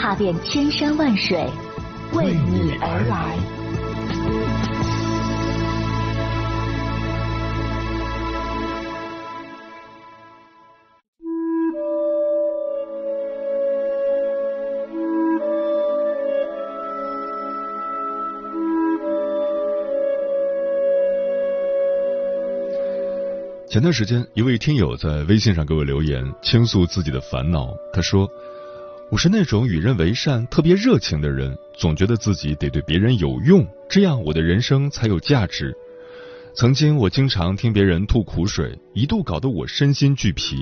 踏遍千山万水，为你而来。前段时间，一位听友在微信上给我留言，倾诉自己的烦恼。他说：“我是那种与人为善、特别热情的人，总觉得自己得对别人有用，这样我的人生才有价值。曾经我经常听别人吐苦水，一度搞得我身心俱疲。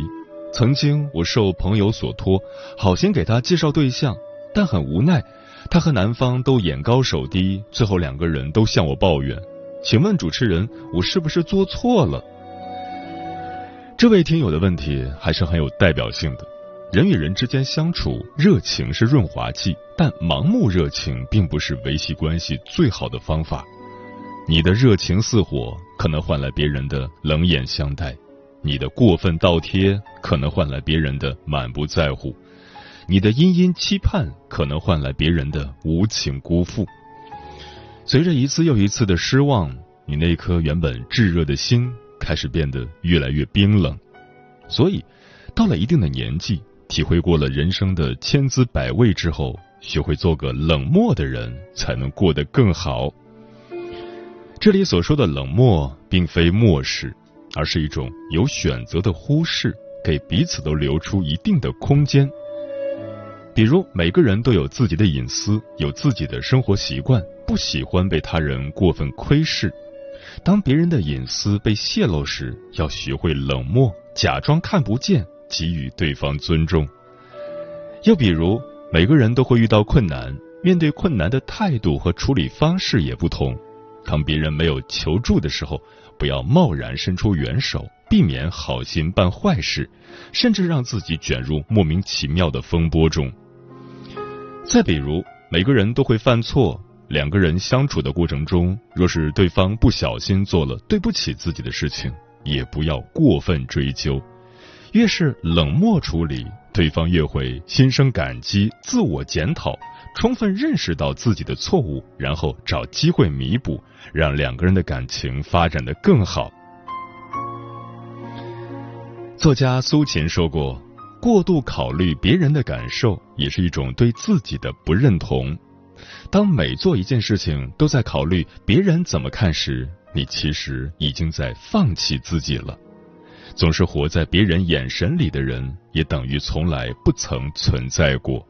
曾经我受朋友所托，好心给他介绍对象，但很无奈，他和男方都眼高手低，最后两个人都向我抱怨。请问主持人，我是不是做错了？”这位听友的问题还是很有代表性的。人与人之间相处，热情是润滑剂，但盲目热情并不是维系关系最好的方法。你的热情似火，可能换来别人的冷眼相待；你的过分倒贴，可能换来别人的满不在乎；你的殷殷期盼，可能换来别人的无情辜负。随着一次又一次的失望，你那颗原本炙热的心。开始变得越来越冰冷，所以到了一定的年纪，体会过了人生的千滋百味之后，学会做个冷漠的人，才能过得更好。这里所说的冷漠，并非漠视，而是一种有选择的忽视，给彼此都留出一定的空间。比如，每个人都有自己的隐私，有自己的生活习惯，不喜欢被他人过分窥视。当别人的隐私被泄露时，要学会冷漠，假装看不见，给予对方尊重。又比如，每个人都会遇到困难，面对困难的态度和处理方式也不同。当别人没有求助的时候，不要贸然伸出援手，避免好心办坏事，甚至让自己卷入莫名其妙的风波中。再比如，每个人都会犯错。两个人相处的过程中，若是对方不小心做了对不起自己的事情，也不要过分追究。越是冷漠处理，对方越会心生感激、自我检讨，充分认识到自己的错误，然后找机会弥补，让两个人的感情发展的更好。作家苏秦说过：“过度考虑别人的感受，也是一种对自己的不认同。”当每做一件事情都在考虑别人怎么看时，你其实已经在放弃自己了。总是活在别人眼神里的人，也等于从来不曾存在过。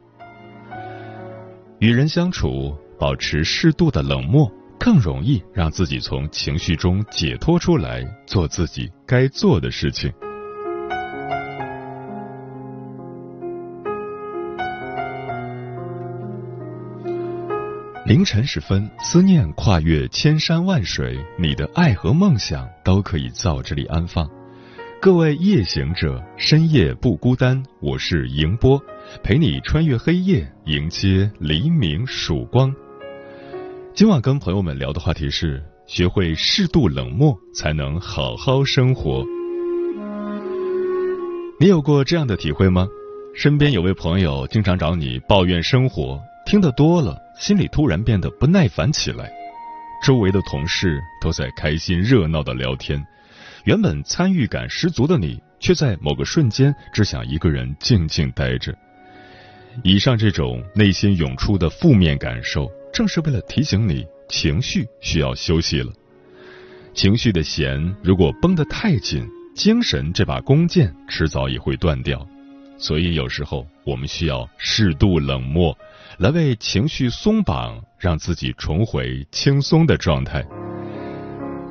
与人相处，保持适度的冷漠，更容易让自己从情绪中解脱出来，做自己该做的事情。凌晨时分，思念跨越千山万水，你的爱和梦想都可以在这里安放。各位夜行者，深夜不孤单，我是迎波，陪你穿越黑夜，迎接黎明曙光。今晚跟朋友们聊的话题是：学会适度冷漠，才能好好生活。你有过这样的体会吗？身边有位朋友经常找你抱怨生活。听得多了，心里突然变得不耐烦起来。周围的同事都在开心热闹的聊天，原本参与感十足的你，却在某个瞬间只想一个人静静待着。以上这种内心涌出的负面感受，正是为了提醒你，情绪需要休息了。情绪的弦如果绷得太紧，精神这把弓箭迟早也会断掉。所以有时候我们需要适度冷漠。来为情绪松绑，让自己重回轻松的状态。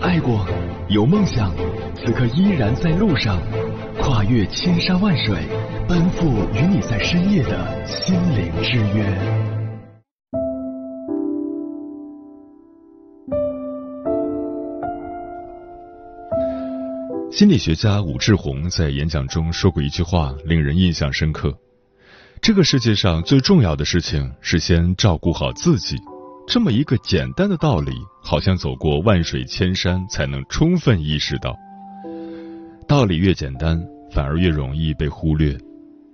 爱过，有梦想，此刻依然在路上，跨越千山万水，奔赴与你在深夜的心灵之约。心理学家武志红在演讲中说过一句话，令人印象深刻：这个世界上最重要的事情是先照顾好自己。这么一个简单的道理，好像走过万水千山才能充分意识到。道理越简单，反而越容易被忽略。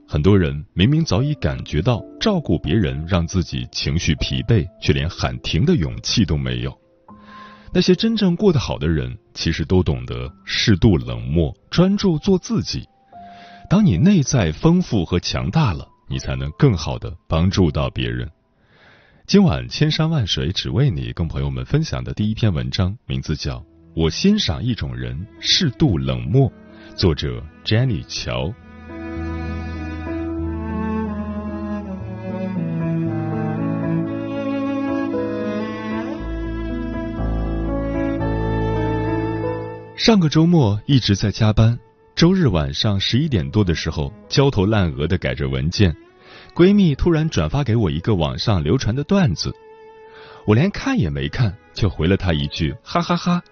很多人明明早已感觉到照顾别人让自己情绪疲惫，却连喊停的勇气都没有。那些真正过得好的人，其实都懂得适度冷漠，专注做自己。当你内在丰富和强大了，你才能更好的帮助到别人。今晚千山万水只为你，跟朋友们分享的第一篇文章，名字叫《我欣赏一种人，适度冷漠》，作者 Jenny 乔。上个周末一直在加班，周日晚上十一点多的时候，焦头烂额的改着文件，闺蜜突然转发给我一个网上流传的段子，我连看也没看，就回了她一句哈哈哈。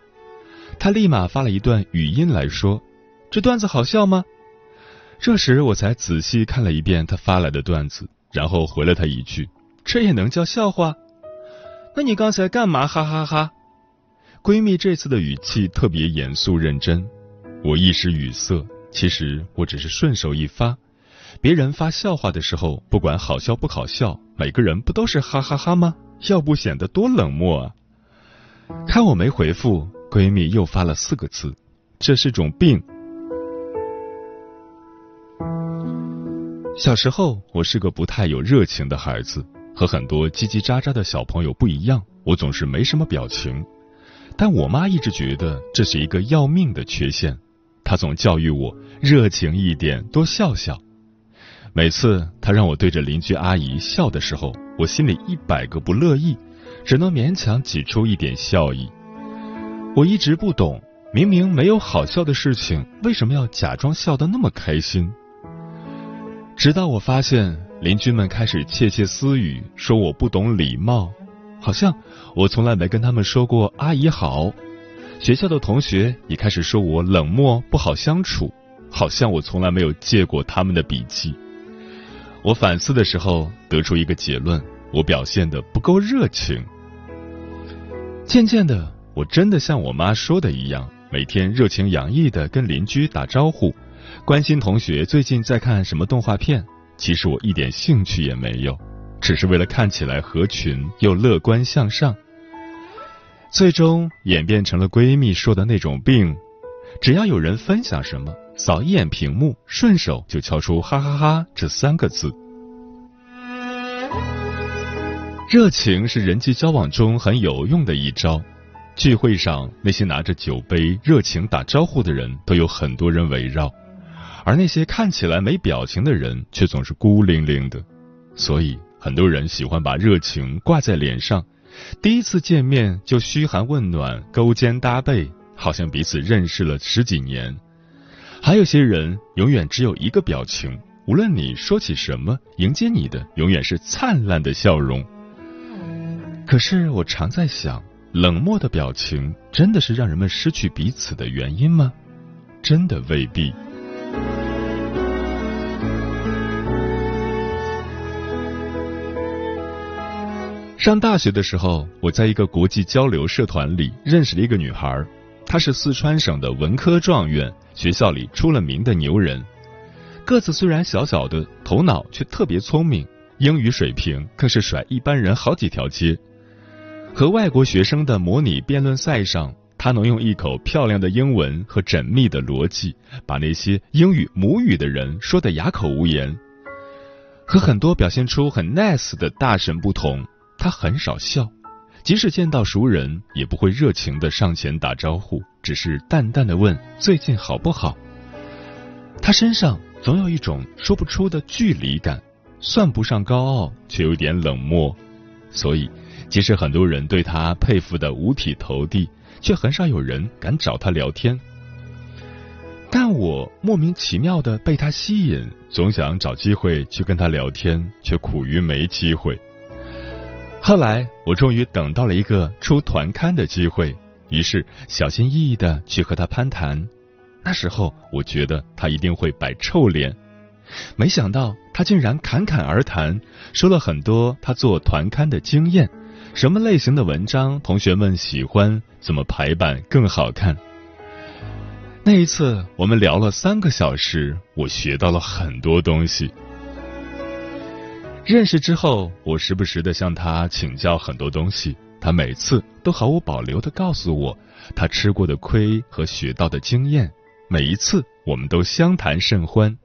她立马发了一段语音来说：“这段子好笑吗？”这时我才仔细看了一遍她发来的段子，然后回了她一句：“这也能叫笑话？那你刚才干嘛哈哈哈？”闺蜜这次的语气特别严肃认真，我一时语塞。其实我只是顺手一发，别人发笑话的时候，不管好笑不好笑，每个人不都是哈哈哈吗？要不显得多冷漠啊！看我没回复，闺蜜又发了四个字：“这是种病。”小时候，我是个不太有热情的孩子，和很多叽叽喳喳的小朋友不一样，我总是没什么表情。但我妈一直觉得这是一个要命的缺陷，她总教育我热情一点，多笑笑。每次他让我对着邻居阿姨笑的时候，我心里一百个不乐意，只能勉强挤出一点笑意。我一直不懂，明明没有好笑的事情，为什么要假装笑得那么开心？直到我发现邻居们开始窃窃私语，说我不懂礼貌。好像我从来没跟他们说过“阿姨好”，学校的同学也开始说我冷漠不好相处。好像我从来没有借过他们的笔记。我反思的时候得出一个结论：我表现的不够热情。渐渐的，我真的像我妈说的一样，每天热情洋溢的跟邻居打招呼，关心同学最近在看什么动画片。其实我一点兴趣也没有。只是为了看起来合群又乐观向上，最终演变成了闺蜜说的那种病。只要有人分享什么，扫一眼屏幕，顺手就敲出“哈哈哈”这三个字。热情是人际交往中很有用的一招。聚会上，那些拿着酒杯热情打招呼的人，都有很多人围绕；而那些看起来没表情的人，却总是孤零零的。所以。很多人喜欢把热情挂在脸上，第一次见面就嘘寒问暖、勾肩搭背，好像彼此认识了十几年。还有些人永远只有一个表情，无论你说起什么，迎接你的永远是灿烂的笑容。可是我常在想，冷漠的表情真的是让人们失去彼此的原因吗？真的未必。上大学的时候，我在一个国际交流社团里认识了一个女孩，他是四川省的文科状元，学校里出了名的牛人。个子虽然小小的，头脑却特别聪明，英语水平更是甩一般人好几条街。和外国学生的模拟辩论赛上，他能用一口漂亮的英文和缜密的逻辑，把那些英语母语的人说得哑口无言。和很多表现出很 nice 的大神不同。他很少笑，即使见到熟人，也不会热情的上前打招呼，只是淡淡的问最近好不好。他身上总有一种说不出的距离感，算不上高傲，却有点冷漠。所以，即使很多人对他佩服的五体投地，却很少有人敢找他聊天。但我莫名其妙的被他吸引，总想找机会去跟他聊天，却苦于没机会。后来，我终于等到了一个出团刊的机会，于是小心翼翼的去和他攀谈。那时候，我觉得他一定会摆臭脸，没想到他竟然侃侃而谈，说了很多他做团刊的经验，什么类型的文章同学们喜欢，怎么排版更好看。那一次，我们聊了三个小时，我学到了很多东西。认识之后，我时不时的向他请教很多东西，他每次都毫无保留的告诉我他吃过的亏和学到的经验，每一次我们都相谈甚欢。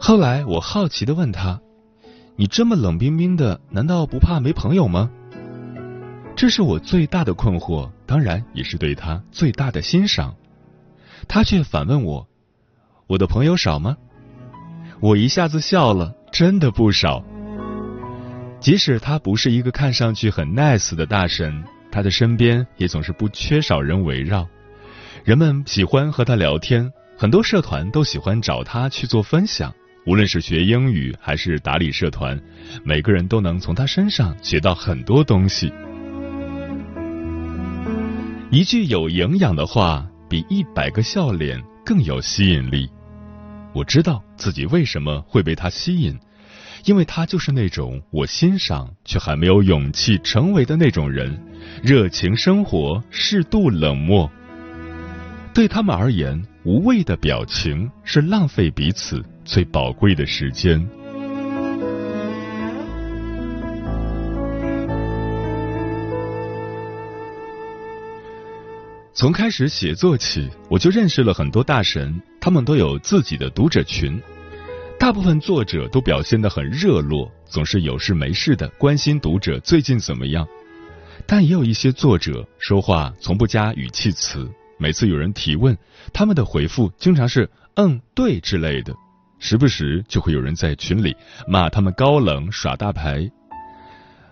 后来我好奇的问他：“你这么冷冰冰的，难道不怕没朋友吗？”这是我最大的困惑，当然也是对他最大的欣赏。他却反问我：“我的朋友少吗？”我一下子笑了。真的不少。即使他不是一个看上去很 nice 的大神，他的身边也总是不缺少人围绕，人们喜欢和他聊天，很多社团都喜欢找他去做分享。无论是学英语还是打理社团，每个人都能从他身上学到很多东西。一句有营养的话，比一百个笑脸更有吸引力。我知道自己为什么会被他吸引，因为他就是那种我欣赏却还没有勇气成为的那种人，热情生活，适度冷漠。对他们而言，无谓的表情是浪费彼此最宝贵的时间。从开始写作起，我就认识了很多大神，他们都有自己的读者群。大部分作者都表现得很热络，总是有事没事的关心读者最近怎么样。但也有一些作者说话从不加语气词，每次有人提问，他们的回复经常是“嗯，对”之类的。时不时就会有人在群里骂他们高冷耍大牌。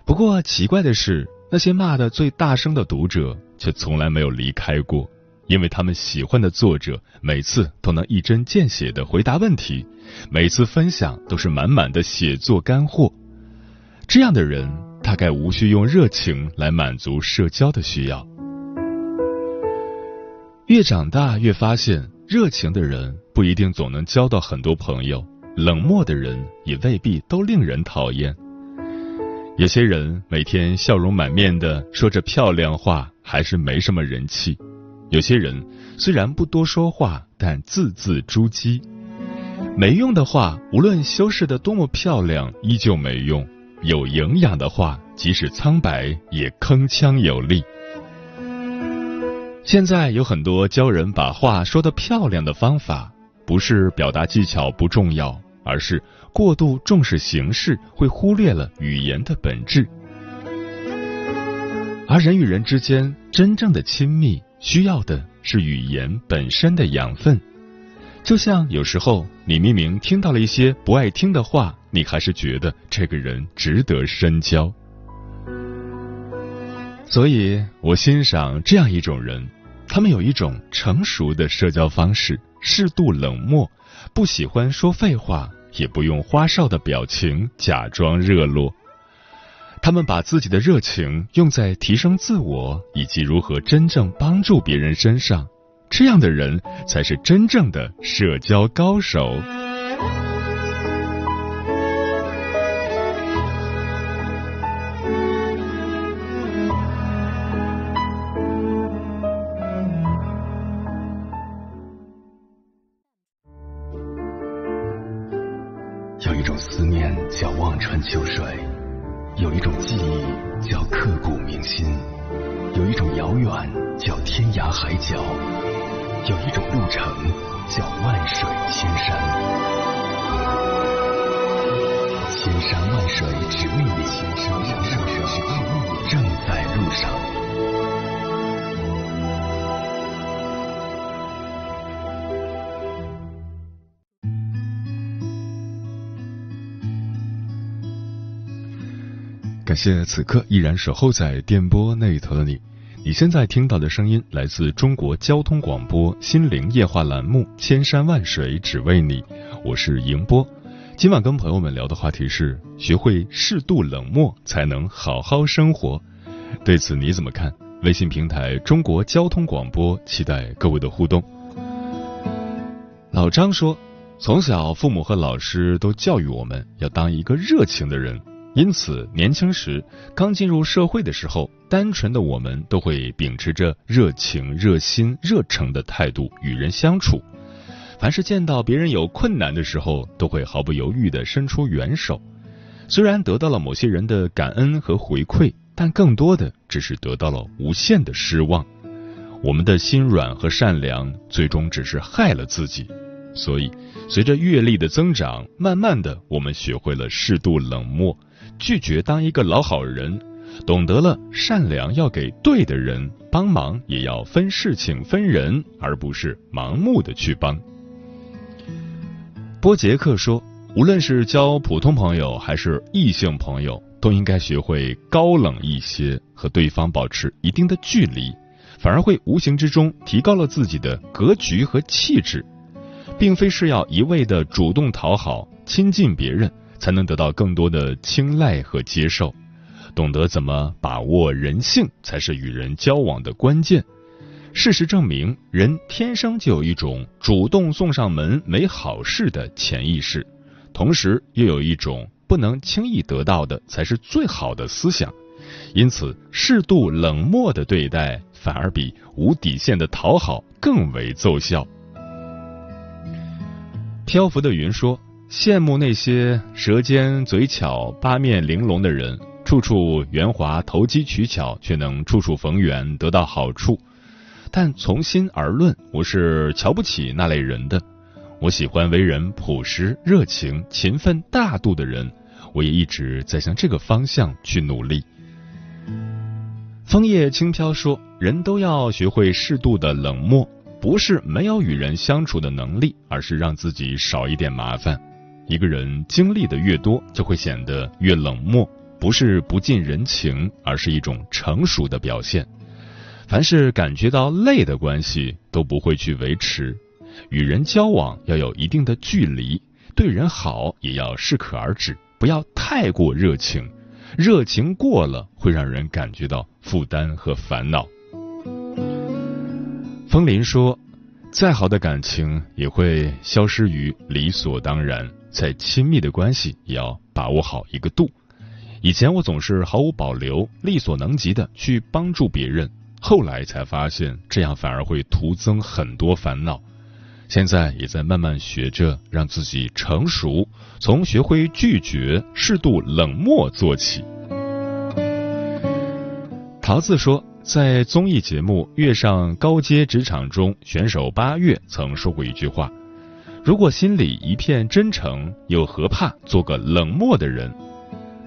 不过奇怪的是，那些骂的最大声的读者。却从来没有离开过，因为他们喜欢的作者每次都能一针见血的回答问题，每次分享都是满满的写作干货。这样的人大概无需用热情来满足社交的需要。越长大越发现，热情的人不一定总能交到很多朋友，冷漠的人也未必都令人讨厌。有些人每天笑容满面的说着漂亮话。还是没什么人气。有些人虽然不多说话，但字字珠玑。没用的话，无论修饰的多么漂亮，依旧没用；有营养的话，即使苍白，也铿锵有力。现在有很多教人把话说得漂亮的方法，不是表达技巧不重要，而是过度重视形式，会忽略了语言的本质。而人与人之间真正的亲密，需要的是语言本身的养分。就像有时候你明明听到了一些不爱听的话，你还是觉得这个人值得深交。所以我欣赏这样一种人，他们有一种成熟的社交方式，适度冷漠，不喜欢说废话，也不用花哨的表情假装热络。他们把自己的热情用在提升自我以及如何真正帮助别人身上，这样的人才是真正的社交高手。感谢此刻依然守候在电波那头的你。你现在听到的声音来自中国交通广播心灵夜话栏目《千山万水只为你》，我是迎波。今晚跟朋友们聊的话题是：学会适度冷漠，才能好好生活。对此你怎么看？微信平台中国交通广播期待各位的互动。老张说，从小父母和老师都教育我们要当一个热情的人。因此，年轻时刚进入社会的时候，单纯的我们都会秉持着热情、热心、热诚的态度与人相处。凡是见到别人有困难的时候，都会毫不犹豫地伸出援手。虽然得到了某些人的感恩和回馈，但更多的只是得到了无限的失望。我们的心软和善良，最终只是害了自己。所以，随着阅历的增长，慢慢的，我们学会了适度冷漠。拒绝当一个老好人，懂得了善良要给对的人，帮忙也要分事情分人，而不是盲目的去帮。波杰克说，无论是交普通朋友还是异性朋友，都应该学会高冷一些，和对方保持一定的距离，反而会无形之中提高了自己的格局和气质，并非是要一味的主动讨好、亲近别人，才能得到更多的青睐和接受。懂得怎么把握人性，才是与人交往的关键。事实证明，人天生就有一种主动送上门没好事的潜意识，同时又有一种不能轻易得到的才是最好的思想。因此，适度冷漠的对待，反而比无底线的讨好更为奏效。漂浮的云说：“羡慕那些舌尖嘴巧、八面玲珑的人。”处处圆滑、投机取巧，却能处处逢源，得到好处。但从心而论，我是瞧不起那类人的。我喜欢为人朴实、热情、勤奋、大度的人。我也一直在向这个方向去努力。枫叶轻飘说：“人都要学会适度的冷漠，不是没有与人相处的能力，而是让自己少一点麻烦。一个人经历的越多，就会显得越冷漠。”不是不近人情，而是一种成熟的表现。凡是感觉到累的关系，都不会去维持。与人交往要有一定的距离，对人好也要适可而止，不要太过热情。热情过了，会让人感觉到负担和烦恼。风林说：“再好的感情也会消失于理所当然，再亲密的关系也要把握好一个度。”以前我总是毫无保留、力所能及的去帮助别人，后来才发现这样反而会徒增很多烦恼。现在也在慢慢学着让自己成熟，从学会拒绝、适度冷漠做起。桃子说，在综艺节目《跃上高阶职场》中，选手八月曾说过一句话：“如果心里一片真诚，又何怕做个冷漠的人？”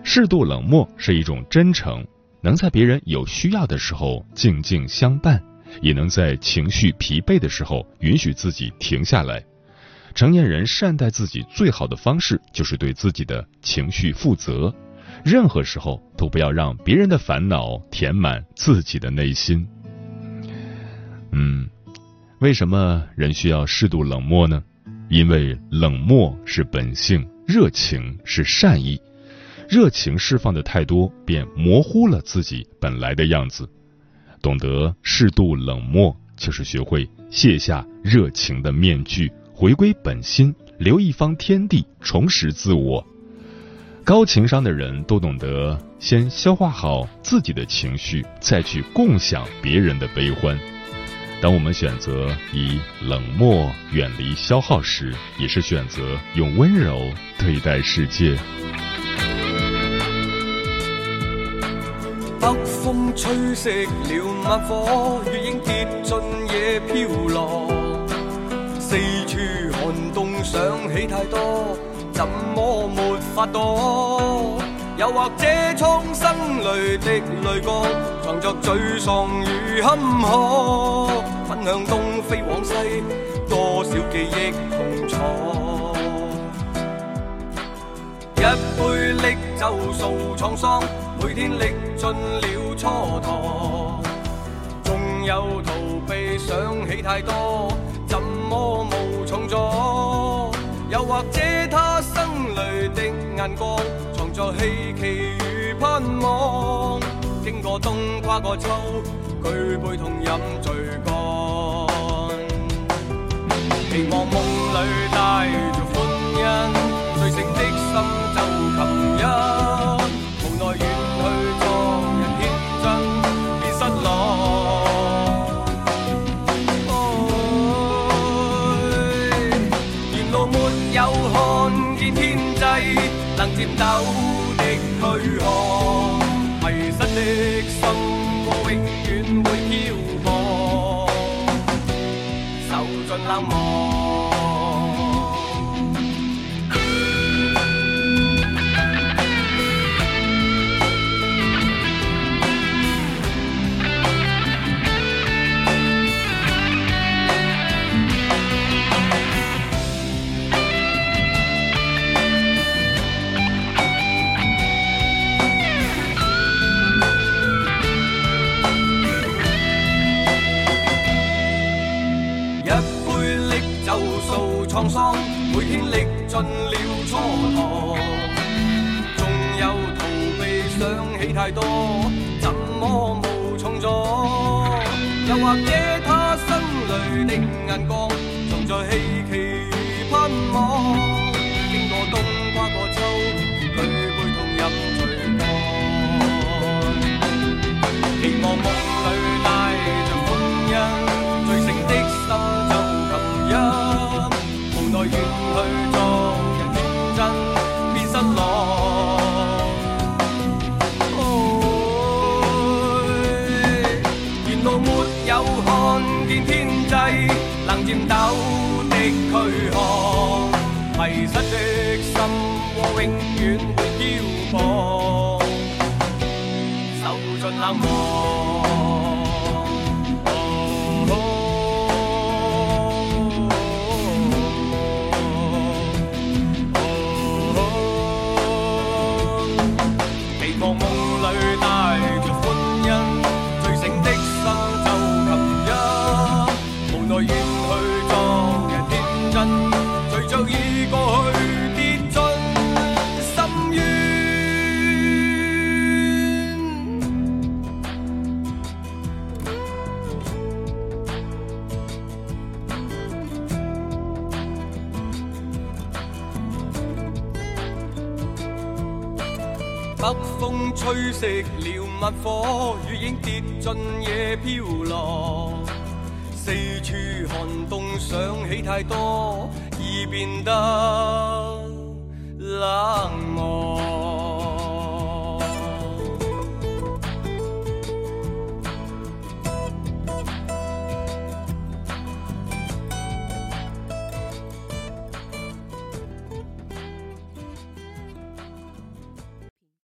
适度冷漠是一种真诚，能在别人有需要的时候静静相伴，也能在情绪疲惫的时候允许自己停下来。成年人善待自己最好的方式就是对自己的情绪负责，任何时候都不要让别人的烦恼填满自己的内心。嗯，为什么人需要适度冷漠呢？因为冷漠是本性，热情是善意。热情释放的太多，便模糊了自己本来的样子。懂得适度冷漠，就是学会卸下热情的面具，回归本心，留一方天地，重拾自我。高情商的人都懂得先消化好自己的情绪，再去共享别人的悲欢。当我们选择以冷漠远离消耗时，也是选择用温柔对待世界。北风吹熄了猛火，月影跌进野飘落。四处寒冬想起太多，怎么没法躲？又或者苍生里的泪光，藏着沮丧与坎坷。分享东飞往西，多少记忆痛楚。一杯烈酒诉沧桑。每天历尽了蹉跎，纵有逃避，想起太多，怎么无从做？又或者他生里的眼光，有希冀与盼望，经过冬，跨过秋，举杯痛饮醉干。期望梦里带着欢欣，睡醒的心奏琴音。无奈远去，昨日天真，变失落。沿路没有看见天际，能见到。永远会漂泊，受尽冷漠。哦，哦，期望梦里带个欢欣，醉醒的心就合一。无奈远去昨日天真。熄了密火月影跌进夜飘落。四处寒冬想起太多已变得冷漠。